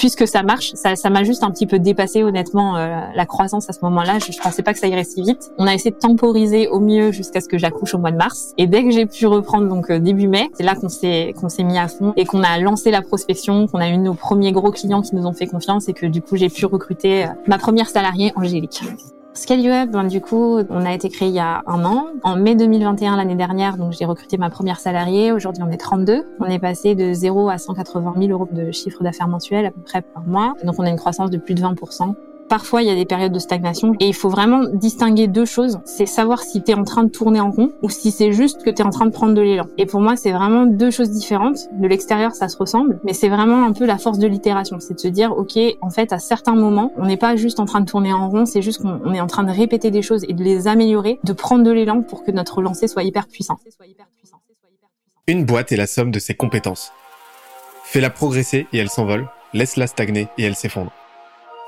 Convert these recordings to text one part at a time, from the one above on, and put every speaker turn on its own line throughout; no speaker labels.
puisque ça marche, ça, ça m'a juste un petit peu dépassé honnêtement euh, la croissance à ce moment-là. Je, je pensais pas que ça irait si vite. On a essayé de temporiser au mieux jusqu'à ce que j'accouche au mois de mars. Et dès que j'ai pu reprendre donc euh, début mai, c'est là qu'on s'est qu'on s'est mis à fond et qu'on a lancé la prospection, qu'on a eu nos premiers gros clients qui nous ont fait confiance et que du coup j'ai pu recruter euh, ma première salariée Angélique. Scale Web, ben, du coup, on a été créé il y a un an. En mai 2021, l'année dernière, donc j'ai recruté ma première salariée. Aujourd'hui, on est 32. On est passé de 0 à 180 000 euros de chiffre d'affaires mensuel à peu près par mois. Donc, on a une croissance de plus de 20 Parfois, il y a des périodes de stagnation et il faut vraiment distinguer deux choses. C'est savoir si tu es en train de tourner en rond ou si c'est juste que tu es en train de prendre de l'élan. Et pour moi, c'est vraiment deux choses différentes. De l'extérieur, ça se ressemble, mais c'est vraiment un peu la force de l'itération. C'est de se dire, OK, en fait, à certains moments, on n'est pas juste en train de tourner en rond, c'est juste qu'on est en train de répéter des choses et de les améliorer, de prendre de l'élan pour que notre lancée soit hyper puissant.
Une boîte est la somme de ses compétences. Fais-la progresser et elle s'envole, laisse-la stagner et elle s'effondre.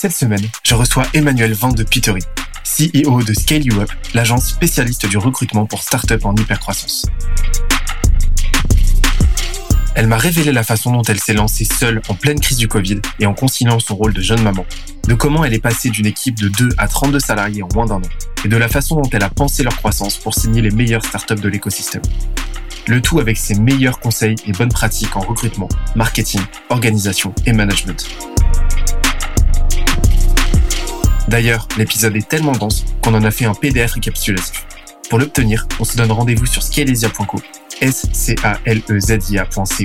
Cette semaine, je reçois Emmanuel Van de Petery, CEO de Scale You Up, l'agence spécialiste du recrutement pour start-up en hypercroissance. Elle m'a révélé la façon dont elle s'est lancée seule en pleine crise du Covid et en conciliant son rôle de jeune maman, de comment elle est passée d'une équipe de 2 à 32 salariés en moins d'un an, et de la façon dont elle a pensé leur croissance pour signer les meilleures startups de l'écosystème. Le tout avec ses meilleurs conseils et bonnes pratiques en recrutement, marketing, organisation et management. D'ailleurs, l'épisode est tellement dense qu'on en a fait un PDF récapitulatif. Pour l'obtenir, on se donne rendez-vous sur scalesia.co, s c a l e z i a.co.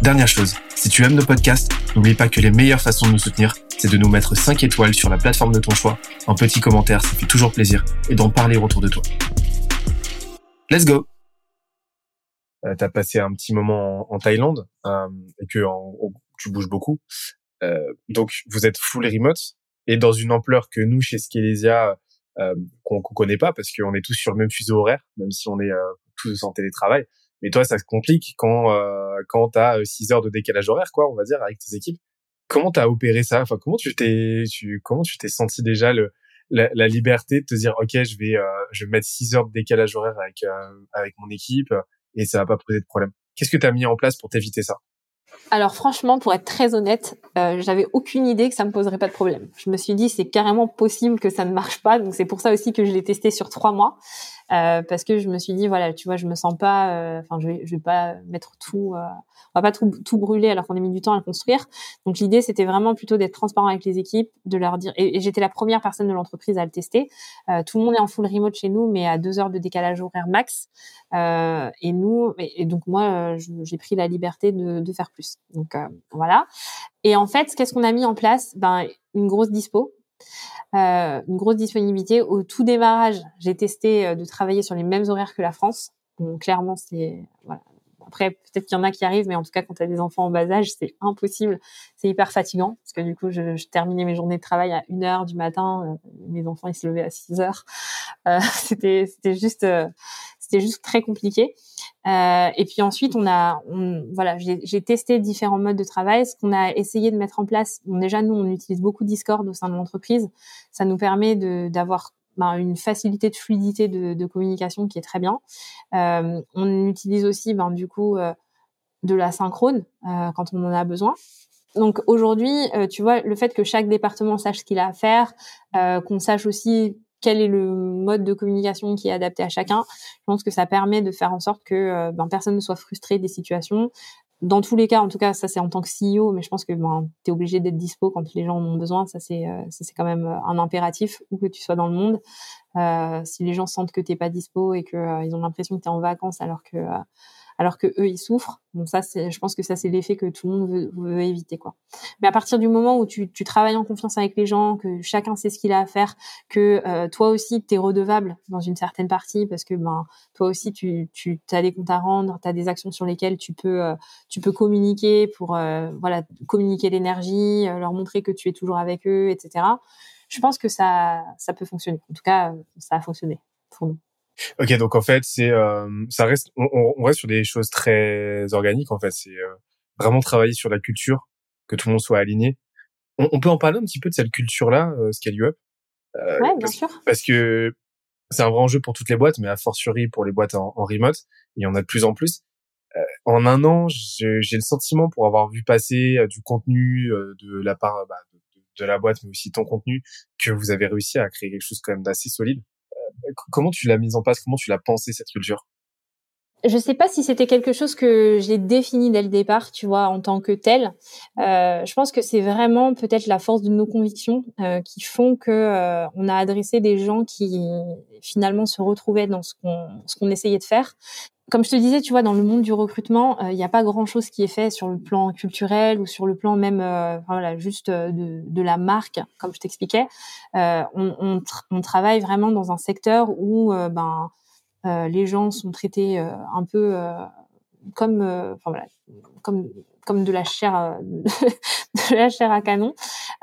Dernière chose, si tu aimes nos podcasts, n'oublie pas que les meilleures façons de nous soutenir, c'est de nous mettre 5 étoiles sur la plateforme de ton choix, un petit commentaire, ça fait toujours plaisir, et d'en parler autour de toi. Let's go euh, T'as passé un petit moment en, Thaïlande, euh, et que tu bouges beaucoup. Euh, donc vous êtes full remote et dans une ampleur que nous chez Skelesia euh, qu'on connaît pas parce qu'on est tous sur le même fuseau horaire, même si on est euh, tous en télétravail. Mais toi, ça se complique quand euh, quand t'as 6 heures de décalage horaire, quoi, on va dire, avec tes équipes. Comment t'as opéré ça? Enfin, comment tu t'es, tu, comment tu t'es senti déjà le la, la, liberté de te dire, ok, je vais, euh, je vais mettre 6 heures de décalage horaire avec avec mon équipe et ça va pas poser de problème? Qu'est-ce que tu as mis en place pour t'éviter ça?
Alors franchement, pour être très honnête, euh, j'avais aucune idée que ça me poserait pas de problème. Je me suis dit c'est carrément possible que ça ne marche pas, donc c'est pour ça aussi que je l'ai testé sur trois mois. Euh, parce que je me suis dit voilà tu vois je me sens pas euh, enfin je vais je vais pas mettre tout euh, on va pas tout, tout brûler alors qu'on a mis du temps à le construire. Donc l'idée c'était vraiment plutôt d'être transparent avec les équipes de leur dire et, j'étais la première personne de l'entreprise à le tester. Tout le monde est en full remote chez nous mais à deux heures de décalage horaire max. Et nous et, donc moi j'ai pris la liberté de, de faire plus. Donc voilà. Et en fait qu'est-ce qu'on a mis en place? Ben une grosse dispo. euh, une grosse disponibilité. Au tout démarrage, j'ai testé euh, de travailler sur les mêmes horaires que la France. Donc clairement, c'est voilà. Après, peut-être qu'il y en a qui arrivent, mais en tout cas, quand tu as des enfants en bas âge, c'est impossible. C'est hyper fatigant parce que du coup, je, terminais mes journées de travail à 1 heure du matin. Euh, mes enfants, ils se levaient à 6 heures. Euh, c'était, c'était juste, c'était juste très compliqué. Euh, et puis ensuite, on a, voilà, j'ai testé différents modes de travail. Ce qu'on a essayé de mettre en place, bon, déjà nous, on utilise beaucoup Discord au sein de l'entreprise. Ça nous permet d'avoir ben, une facilité de fluidité de, de, communication qui est très bien. Euh, on utilise aussi, ben, du coup, euh, de la synchrone euh, quand on en a besoin. Donc aujourd'hui, euh, tu vois, le fait que chaque département sache ce qu'il a à faire, qu'on sache aussi quel est le mode de communication qui est adapté à chacun. Je pense que ça permet de faire en sorte que euh, ben, personne ne soit frustré des situations. Dans tous les cas, en tout cas, ça c'est en tant que CEO, mais je pense que ben, tu es obligé d'être dispo quand les gens en ont besoin. Ça c'est euh, c'est quand même euh, un impératif où que tu sois dans le monde. Euh, si les gens sentent que t'es pas dispo et que ils ont l'impression que tu es en vacances alors que alors que eux ils souffrent. Bon ça c'est, je pense que ça c'est l'effet que tout le monde veut, éviter quoi. Mais à partir du moment où tu, tu, travailles en confiance avec les gens, que chacun sait ce qu'il a à faire, que euh, toi aussi tu es redevable dans une certaine partie parce que ben toi aussi tu tu as des comptes à rendre, tu as des actions sur lesquelles tu peux euh, tu peux communiquer pour euh, voilà communiquer l'énergie, leur montrer que tu es toujours avec eux, etc. Je pense que ça ça peut fonctionner. En tout cas ça a fonctionné pour nous.
Ok, donc en fait, c'est euh, ça reste, on, on, reste sur des choses très organiques. En fait, c'est euh, vraiment travailler sur la culture, que tout le monde soit aligné. On, on peut en parler un petit peu de cette culture-là, euh, Scale Up?
Euh, ouais, bien
parce,
sûr.
Parce que c'est un vrai enjeu pour toutes les boîtes, mais a fortiori pour les boîtes en, en remote. Il y en a de plus en plus. Euh, en un an, j'ai le sentiment, pour avoir vu passer du contenu de la part bah, de, de la boîte, mais aussi ton contenu, que vous avez réussi à créer quelque chose quand même d'assez solide comment tu l'as mise en place? Comment tu l'as pensé cette culture?
Je sais pas si c'était quelque chose que j'ai défini dès le départ, tu vois, en tant que tel. Euh, je pense que c'est vraiment peut-être la force de nos convictions euh, qui font que euh, on a adressé des gens qui finalement se retrouvaient dans ce qu'on essayait de faire comme je te disais, tu vois, dans le monde du recrutement, euh, il n'y a pas grand-chose qui est fait sur le plan culturel ou sur le plan même, euh, voilà, juste euh, de, la marque, comme je t'expliquais. on, travaille vraiment dans un secteur où, ben, les gens sont traités un peu comme, voilà, comme comme de la chair de la chair à canon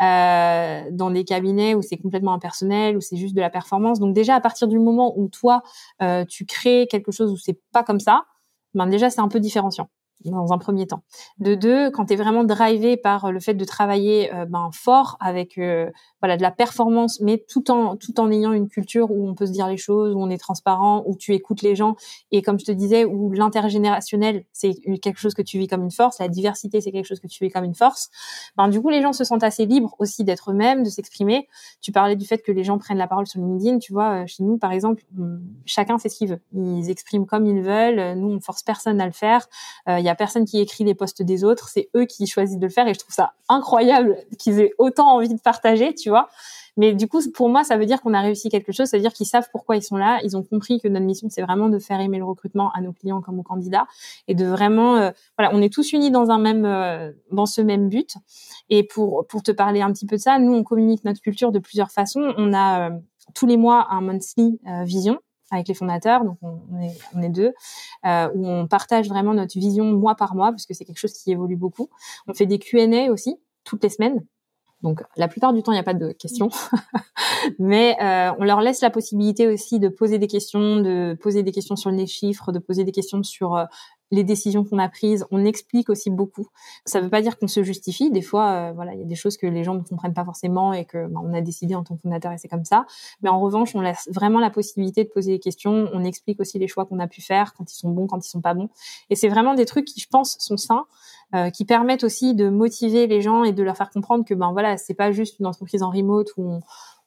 euh, dans des cabinets où c'est complètement impersonnel où c'est juste de la performance. Donc déjà à partir du moment où toi euh, tu crées quelque chose où c'est pas comme ça ben déjà c'est un peu différenciant dans un premier temps. De deux, quand tu es vraiment drivé par le fait de travailler euh, ben, fort avec euh, voilà de la performance, mais tout en tout en ayant une culture où on peut se dire les choses, où on est transparent, où tu écoutes les gens et comme je te disais, où l'intergénérationnel c'est quelque chose que tu vis comme une force, la diversité c'est quelque chose que tu vis comme une force. Ben du coup les gens se sentent assez libres aussi d'être eux-mêmes, de s'exprimer. Tu parlais du fait que les gens prennent la parole sur LinkedIn, tu vois, euh, chez nous par exemple, chacun fait ce qu'il veut, ils expriment comme ils veulent, nous on force personne à le faire. Y a personne qui écrit les posts des autres, c'est eux qui choisissent de le faire et je trouve ça incroyable qu'ils aient autant envie de partager, tu vois. Mais du coup, pour moi, ça veut dire qu'on a réussi quelque chose, ça veut dire qu'ils savent pourquoi ils sont là, ils ont compris que notre mission, c'est vraiment de faire aimer le recrutement à nos clients comme aux candidats et de vraiment, euh, voilà, on est tous unis dans un même, euh, dans ce même but. Et pour pour te parler un petit peu de ça, nous, on communique notre culture de plusieurs façons. On a euh, tous les mois un monthly vision avec les fondateurs, donc on, est, deux, euh, où on partage vraiment notre vision mois par mois, parce que c'est quelque chose qui évolue beaucoup. On fait des Q&A aussi, toutes les semaines. Donc la plupart du temps, il n'y a pas de questions, mais euh, on leur laisse la possibilité aussi de poser des questions, de poser des questions sur les chiffres, de poser des questions sur euh, les décisions qu'on a prises, on explique aussi beaucoup. Ça ne veut pas dire qu'on se justifie. Des fois, euh, voilà, il y a des choses que les gens ne comprennent pas forcément et que ben, on a décidé en tant que fondateur et c'est comme ça. Mais en revanche, on laisse vraiment la possibilité de poser des questions. On explique aussi les choix qu'on a pu faire, quand ils sont bons, quand ils sont pas bons. Et c'est vraiment des trucs qui, je pense, sont sains, euh, qui permettent aussi de motiver les gens et de leur faire comprendre que ben voilà, c'est pas juste une entreprise en remote où on,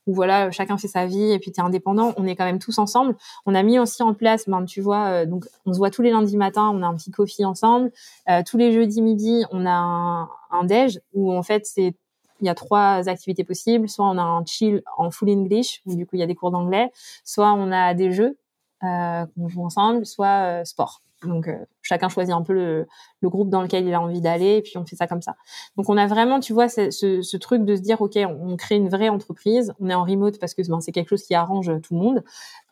où voilà, chacun fait sa vie et puis tu es indépendant, on est quand même tous ensemble. On a mis aussi en place, ben, tu vois, euh, donc on se voit tous les lundis matin, on a un petit coffee ensemble. Euh, tous les jeudis midi, on a un, un déj où en fait c'est il y a trois activités possibles. Soit on a un chill en full English, où du coup il y a des cours d'anglais. Soit on a des jeux euh, qu'on joue ensemble, soit euh, sport. Donc euh, chacun choisit un peu le, groupe dans lequel il a envie d'aller et puis on fait ça comme ça. Donc on a vraiment, tu vois, ce, truc de se dire ok, on, crée une vraie entreprise, on est en remote parce que ben, c'est quelque chose qui arrange tout le monde,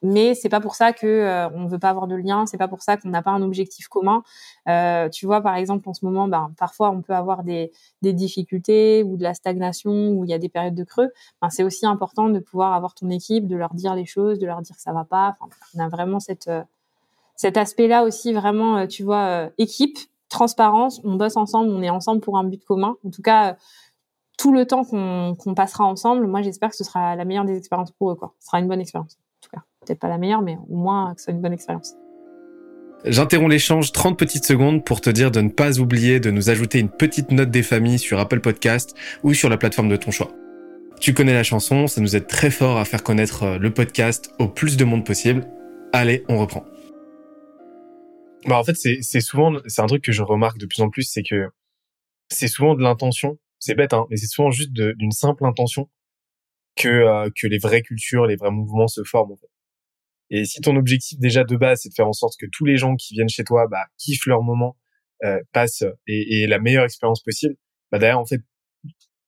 mais c'est pas pour ça que euh, on veut pas avoir de lien, c'est pas pour ça qu'on n'a pas un objectif commun. Euh, tu vois, par exemple en ce moment, ben, parfois on peut avoir des, difficultés ou de la stagnation ou il y a des périodes de creux. Ben, c'est aussi important de pouvoir avoir ton équipe, de leur dire les choses, de leur dire que ça va pas. On a vraiment cette euh, cet aspect-là aussi vraiment, euh, tu vois, euh, équipe, transparence, on bosse ensemble, on est ensemble pour un but commun. En tout cas, euh, tout le temps qu'on passera ensemble, moi j'espère que ce sera la meilleure des expériences pour eux. Quoi. Ce sera une bonne expérience. En tout cas, peut-être pas la meilleure, mais au moins que ce soit une bonne expérience.
J'interromps l'échange 30 petites secondes pour te dire de ne pas oublier de nous ajouter une petite note des familles sur Apple Podcast ou sur la plateforme de ton choix. Tu connais la chanson, ça nous aide très fort à faire connaître le podcast au plus de monde possible. Allez, on reprend. Bah en fait c'est c'est souvent c'est un truc que je remarque de plus en plus c'est que c'est souvent de l'intention c'est bête hein mais c'est souvent juste d'une simple intention que euh, que les vraies cultures les vrais mouvements se forment en fait. Et si ton objectif déjà de base, c'est de faire en sorte que tous les gens qui viennent chez toi bah, kiffent leur moment, euh, passent et, et, la meilleure expérience possible, bah derrière en fait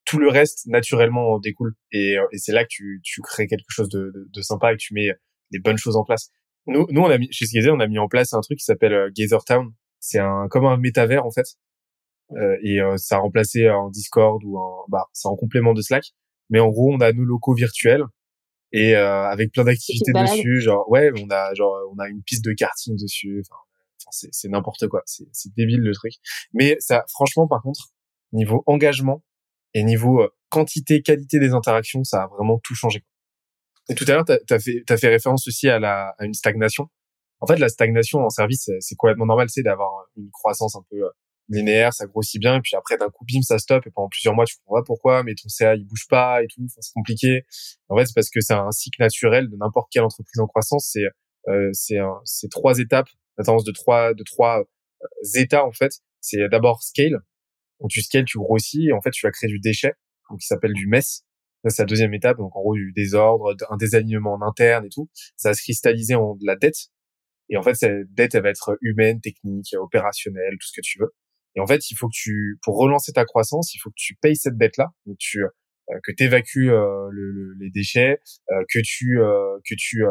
tout le reste naturellement en découle. Et, euh, et c'est là que tu, tu crées quelque chose de, de, de, sympa et que tu mets des bonnes choses en place. Nous, nous on a mis, chez Gazer, on a mis en place un truc qui s'appelle euh, Gazer Town. C'est un comme un métavers en fait. Euh, et euh, ça a remplacé un Discord ou un bah c'est en complément de Slack. Mais en gros, on a nos locaux virtuels et euh, avec plein d'activités dessus genre ouais on a genre on a une piste de karting dessus enfin, c'est, c'est n'importe quoi c'est, c'est débile le truc mais ça franchement par contre niveau engagement et niveau euh, quantité qualité des interactions ça a vraiment tout changé et tout à l'heure t'as, as fait t'as fait référence aussi à la à une stagnation en fait la stagnation en service c'est, complètement normal c'est d'avoir une croissance un peu euh, linéaire, ça grossit bien, et puis après d'un coup bim ça stoppe, et pendant plusieurs mois tu comprends pas pourquoi, mais ton CA il bouge pas et tout, c'est compliqué. En fait c'est parce que c'est un cycle naturel de n'importe quelle entreprise en croissance, c'est euh, trois étapes, la tendance de trois de trois euh, états en fait. C'est d'abord scale, donc tu scales, tu grossis, et en fait tu vas créer du déchet, donc qui s'appelle du mess. C'est la deuxième étape, donc en gros du désordre, un désalignement en interne et tout. Ça va se cristalliser en de la dette. Et en fait, cette dette, elle va être humaine, technique, opérationnelle, tout ce que tu veux. Et en fait, il faut que tu, pour relancer ta croissance, il faut que tu payes cette dette-là, donc tu, euh, que tu évacues euh, le, les déchets, euh, que tu, que tu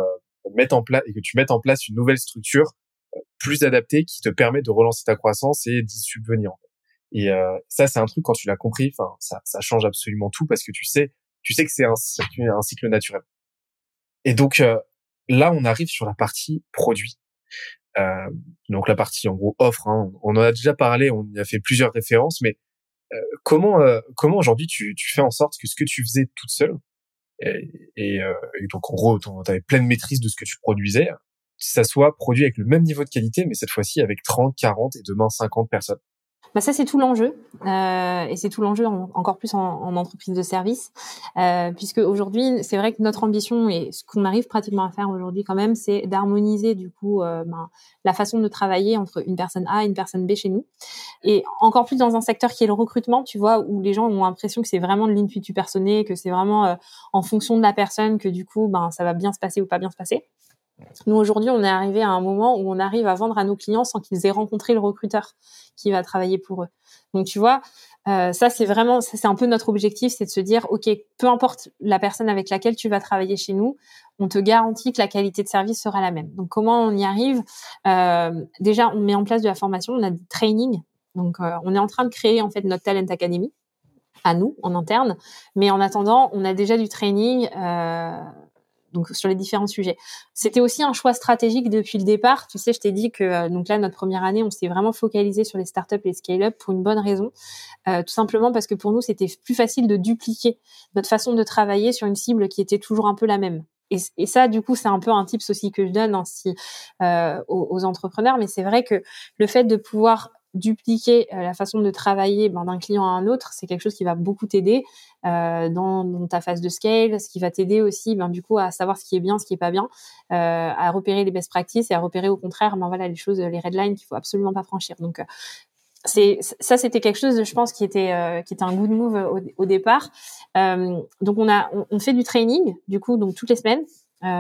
mettes en place et que tu mettes en place une nouvelle structure plus adaptée qui te permet de relancer ta croissance et d'y subvenir. Et ça, c'est un truc quand tu l'as compris, enfin, ça, ça change absolument tout parce que tu sais, tu sais que c'est un, cycle naturel. Et donc là, on arrive sur la partie produit. Euh, donc la partie en gros offre, hein, on en a déjà parlé, on y a fait plusieurs références, mais euh, comment euh, comment aujourd'hui tu, tu fais en sorte que ce que tu faisais toute seule et, et, donc en gros tu avais pleine maîtrise de ce que tu produisais, ça soit produit avec le même niveau de qualité, mais cette fois-ci avec 30, 40 et demain 50 personnes.
Bah ça c'est tout l'enjeu euh, et c'est tout l'enjeu encore plus en, en, entreprise de service euh, puisque aujourd'hui c'est vrai que notre ambition et ce qu'on arrive pratiquement à faire aujourd'hui quand même c'est d'harmoniser du coup euh, ben, la façon de travailler entre une personne A et une personne B chez nous. Et encore plus dans un secteur qui est le recrutement tu vois où les gens ont l'impression que c'est vraiment de l'intuitu personné que c'est vraiment euh, en fonction de la personne que du coup ben ça va bien se passer ou pas bien se passer nous, aujourd'hui, on est arrivé à un moment où on arrive à vendre à nos clients sans qu'ils aient rencontré le recruteur qui va travailler pour eux. Donc, tu vois, euh, ça, c'est vraiment, ça, c'est un peu notre objectif, c'est de se dire, OK, peu importe la personne avec laquelle tu vas travailler chez nous, on te garantit que la qualité de service sera la même. Donc, comment on y arrive? Euh, Déjà, on met en place de la formation, on a du training. Donc, euh, on est en train de créer, en fait, notre Talent Academy à nous, en interne. Mais en attendant, on a déjà du training euh, donc sur les différents sujets. C'était aussi un choix stratégique depuis le départ. Tu sais, je t'ai dit que euh, donc là notre première année, on s'est vraiment focalisé sur les startups et les scale-up pour une bonne raison, euh, tout simplement parce que pour nous c'était plus facile de dupliquer notre façon de travailler sur une cible qui était toujours un peu la même. Et, ça, du coup, c'est un peu un tips aussi que je donne ainsi euh, aux, aux, entrepreneurs. Mais c'est vrai que le fait de pouvoir dupliquer euh, la façon de travailler ben, d'un client à un autre, c'est quelque chose qui va beaucoup t'aider euh, dans, ta phase de scale, ce qui va t'aider aussi, ben, du coup, à savoir ce qui est bien, ce qui est pas bien, euh, à repérer les best practices et à repérer au contraire, ben voilà, les choses, les red lines qu'il faut absolument pas franchir. Donc c'est ça, c'était quelque chose, je pense, qui était qui était un good move au, départ. Donc on a on, fait du training, du coup, donc toutes les semaines,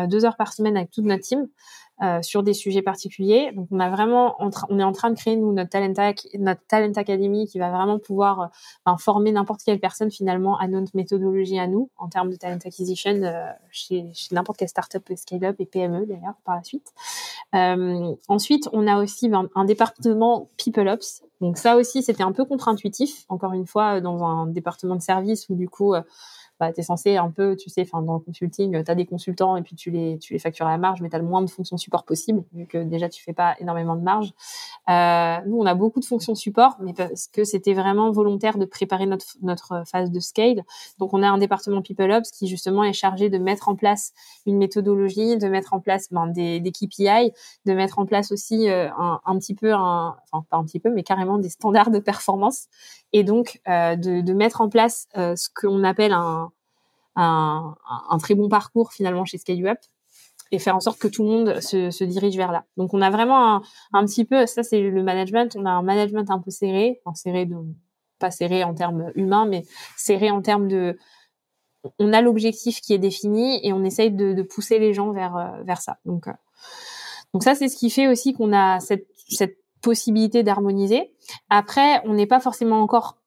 deux heures par semaine avec toute notre team. Euh, sur des sujets particuliers. Donc on a vraiment, on est en train de créer nous notre talent notre talent academy qui va vraiment pouvoir euh, former n'importe quelle personne finalement à notre méthodologie à nous en termes de talent acquisition euh, chez, chez n'importe quelle startup, scale-up et PME d'ailleurs par la suite. Ensuite, on a aussi ben, un département people ops. Donc ça aussi c'était un peu contre-intuitif. Encore une fois dans un département de service où du coup bah, tu es censé un peu, tu sais, enfin dans le consulting, tu as des consultants et puis tu les, tu les factures à la marge, mais tu as le moins de fonctions support possible, vu que déjà tu fais pas énormément de marge. Euh, nous, on a beaucoup de fonctions support, mais parce que c'était vraiment volontaire de préparer notre, notre phase de scale. Donc, on a un département People Ops qui justement est chargé de mettre en place une méthodologie, de mettre en place ben, des, des KPI, de mettre en place aussi euh, un, un petit peu, un, enfin pas un petit peu, mais carrément des standards de performance et donc euh, de, de, mettre en place euh, ce qu'on appelle un, un, un, très bon parcours finalement chez Scale Up et faire en sorte que tout le monde se, se dirige vers là. Donc on a vraiment un, un petit peu, ça c'est le management, on a un management un peu serré, enfin serré de pas serré en termes humains, mais serré en termes de on a l'objectif qui est défini et on essaye de, de pousser les gens vers vers ça. Donc donc ça c'est ce qui fait aussi qu'on a cette cette possibilité d'harmoniser. Après, on n'est pas forcément encore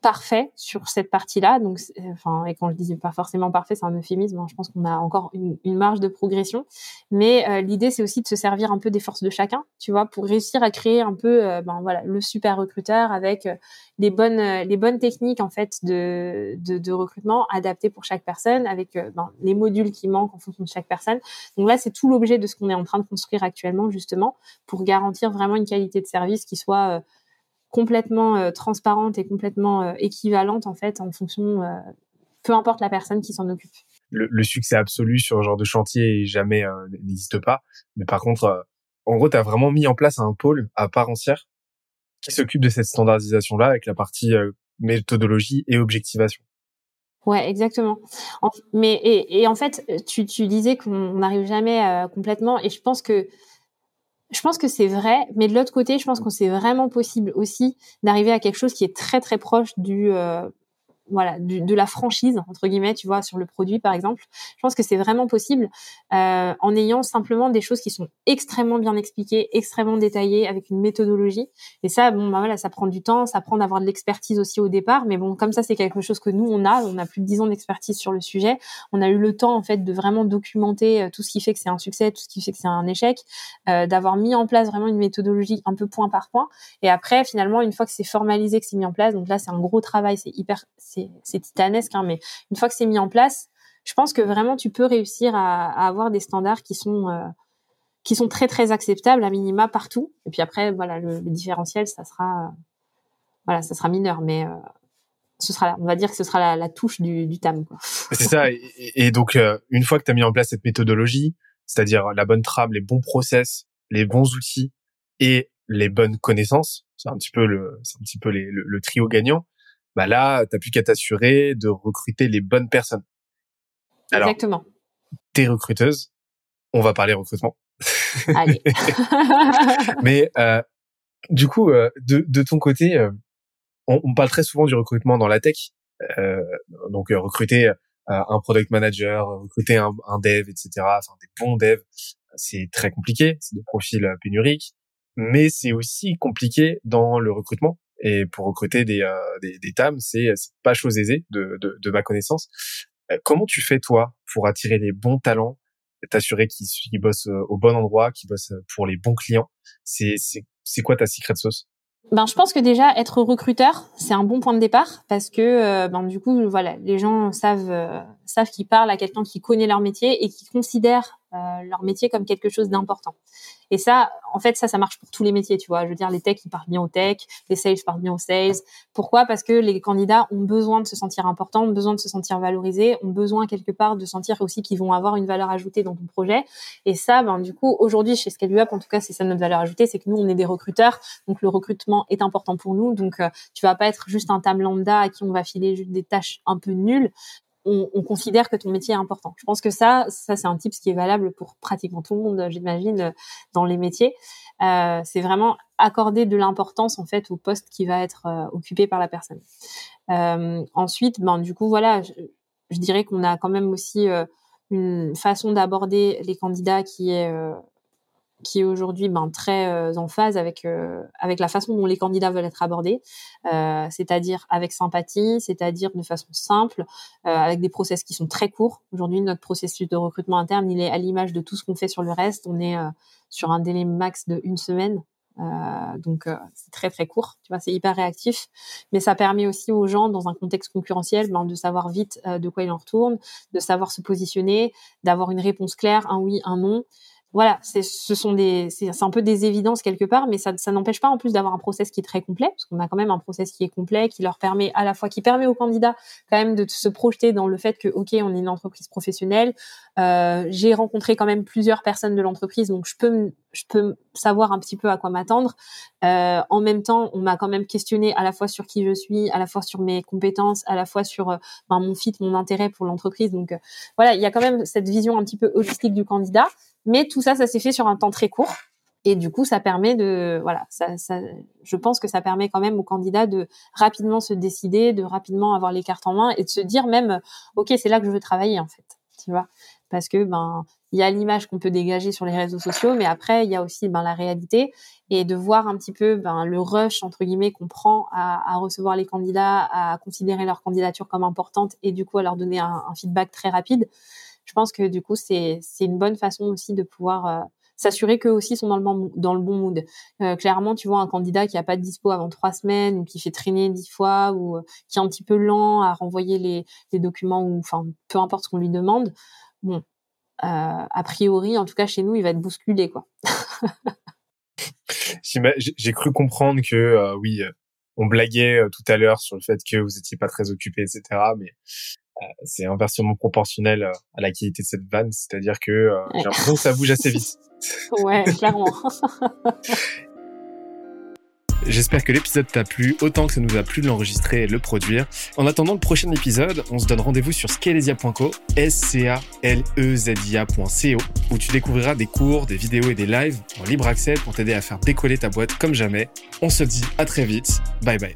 parfait sur cette partie-là. Donc, enfin, et quand je dis pas forcément parfait, c'est un euphémisme. Hein. Je pense qu'on a encore une, marge de progression. Mais euh, l'idée, c'est aussi de se servir un peu des forces de chacun, tu vois, pour réussir à créer un peu, euh, ben voilà, le super recruteur avec euh, les bonnes, les bonnes techniques en fait de, de, de recrutement adaptées pour chaque personne, avec ben, les modules qui manquent en fonction de chaque personne. Donc là, c'est tout l'objet de ce qu'on est en train de construire actuellement, justement, pour garantir vraiment une qualité de service qui soit complètement euh, transparente et complètement euh, équivalente en fait en fonction, euh, peu importe la personne qui s'en occupe.
Le, succès absolu sur ce genre de chantier jamais n'existe pas. Mais par contre, en gros, tu as vraiment mis en place un pôle à part entière qui s'occupe de cette standardisation-là avec la partie méthodologie et objectivation.
Ouais, exactement. mais et, et, en fait, tu, tu disais qu'on n'arrive jamais complètement, et je pense que je pense que c'est vrai, mais de l'autre côté, je pense que c'est vraiment possible aussi d'arriver à quelque chose qui est très très proche du euh, voilà, de la franchise entre guillemets, tu vois, sur le produit par exemple. Je pense que c'est vraiment possible euh, en ayant simplement des choses qui sont extrêmement bien expliquées, extrêmement détaillées, avec une méthodologie. Et ça, bon, bah voilà, ça prend du temps, ça prend d'avoir de l'expertise aussi au départ, mais bon, comme ça, c'est quelque chose que nous on a, on a plus de dix ans d'expertise sur le sujet. On a eu le temps en fait de vraiment documenter euh, tout ce qui fait que c'est un succès, tout ce qui fait que c'est un échec, euh, d'avoir mis en place vraiment une méthodologie un peu point par point. Et après, finalement, une fois que c'est formalisé, que c'est mis en place, donc là, c'est un gros travail, c'est hyper, titanesque, hein, mais une fois que c'est mis en place, je pense que vraiment tu peux réussir à, avoir des standards qui sont euh, qui sont très très acceptables à minima partout. Et puis après, voilà, le, différentiel, ça sera voilà, ça sera mineur, mais euh, ce sera, on va dire que ce sera la, touche du, TAM.
C'est ça. Et, donc, euh, une fois que tu as mis en place cette méthodologie, c'est-à-dire la bonne trame, les bons process, les bons outils et les bonnes connaissances, c'est un petit peu le, c'est un petit peu le, trio gagnant bah là, t'as plus qu'à t'assurer de recruter les bonnes personnes.
Alors, Exactement.
T'es recruteuse, on va parler recrutement.
Allez.
Mais euh, du coup, euh, de, de ton côté, euh, on, on, parle très souvent du recrutement dans la tech. Euh, donc recruter un product manager, recruter un, un dev, etc. Enfin des bons devs, c'est très compliqué. C'est des profils pénuriques, mais c'est aussi compliqué dans le recrutement et pour recruter des, euh, des, des TAM, c'est pas chose aisée de, de, de ma connaissance. Euh, comment tu fais toi pour attirer les bons talents, t'assurer qu'ils bossent euh, au bon endroit, qu'ils bossent pour les bons clients? C'est c'est quoi ta secret sauce?
Ben, je pense que déjà être recruteur, c'est un bon point de départ parce que ben, du coup, voilà, les gens savent savent qu'ils parlent à quelqu'un qui connaît leur métier et qui considère leur métier comme quelque chose d'important. Et ça, en fait, ça, ça marche pour tous les métiers, tu vois. Je veux dire, les techs, ils parlent bien aux tech, les sales parlent bien aux sales. Pourquoi? Parce que les candidats ont besoin de se sentir importants, ont besoin de se sentir valorisés, ont besoin quelque part de sentir aussi qu'ils vont avoir une valeur ajoutée dans ton projet. Et ça, ben, du coup, aujourd'hui, chez ScaluUp, en tout cas, c'est ça notre valeur ajoutée, c'est que nous, on est des recruteurs. Donc, le recrutement est important pour nous. Donc, euh, tu vas pas être juste un tam lambda à qui on va filer juste des tâches un peu nulles on, on, considère que ton métier est important. Je pense que ça, ça c'est un type qui est valable pour pratiquement tout le monde, j'imagine, dans les métiers. Euh, c'est vraiment accorder de l'importance en fait au poste qui va être euh, occupé par la personne. Euh, ensuite, ben du coup voilà, je, je dirais qu'on a quand même aussi euh, une façon d'aborder les candidats qui est qui est aujourd'hui ben, très euh, en phase avec euh, avec la façon dont les candidats veulent être abordés, euh, c'est-à-dire avec sympathie, c'est-à-dire de façon simple, avec des process qui sont très courts. Aujourd'hui, notre processus de recrutement interne, il est à l'image de tout ce qu'on fait sur le reste. On est sur un délai max de une semaine. donc c'est très très court, tu vois, c'est hyper réactif, mais ça permet aussi aux gens dans un contexte concurrentiel ben, de savoir vite de quoi il en retourne, de savoir se positionner, d'avoir une réponse claire, un oui, un non, voilà, c'est ce sont des c'est un peu des évidences quelque part, mais ça, ça n'empêche pas en plus d'avoir un process qui est très complet, parce qu'on a quand même un process qui est complet, qui leur permet à la fois qui permet aux candidats quand même de se projeter dans le fait que ok, on est une entreprise professionnelle. Euh, J'ai rencontré quand même plusieurs personnes de l'entreprise, donc je peux je peux savoir un petit peu à quoi m'attendre. Euh, en même temps, on m'a quand même questionné à la fois sur qui je suis, à la fois sur mes compétences, à la fois sur euh, ben, mon fit, mon intérêt pour l'entreprise. Donc euh, voilà, il y a quand même cette vision un petit peu holistique du candidat. Mais tout ça, ça s'est fait sur un temps très court. Et du coup, ça permet de, voilà, ça, ça, je pense que ça permet quand même aux candidats de rapidement se décider, de rapidement avoir les cartes en main et de se dire même, ok, c'est là que je veux travailler en fait, tu vois, parce que ben il y a l'image qu'on peut dégager sur les réseaux sociaux, mais après il y a aussi ben la réalité et de voir un petit peu ben le rush entre guillemets qu'on prend à, recevoir les candidats, à considérer leur candidature comme importante et du coup à leur donner un feedback très rapide. Je pense que du coup c'est une bonne façon aussi de pouvoir euh, s'assurer qu'eux aussi sont dans le bon, dans le bon mood. Euh, clairement, tu vois un candidat qui a pas de dispo avant trois semaines ou qui fait traîner dix fois ou euh, qui est un petit peu lent à renvoyer les, les documents ou enfin peu importe ce qu'on lui demande. Bon, a priori, en tout cas chez nous, il va être bousculé quoi.
J'ai cru comprendre que oui, on blaguait tout à l'heure sur le fait que vous étiez pas très occupé, etc. Mais c'est inversement proportionnel euh, à la qualité de cette vanne, c'est-à-dire que euh, j'ai l'impression que ça bouge assez vite.
ouais, clairement.
J'espère que l'épisode t'a plu autant que ça nous a plu de l'enregistrer et de le produire. En attendant le prochain épisode, on se donne rendez-vous sur scalezia.co, s c a l e z i où tu découvriras des cours, des vidéos et des lives en libre accès pour t'aider à faire décoller ta boîte comme jamais. On se dit à très vite. Bye bye.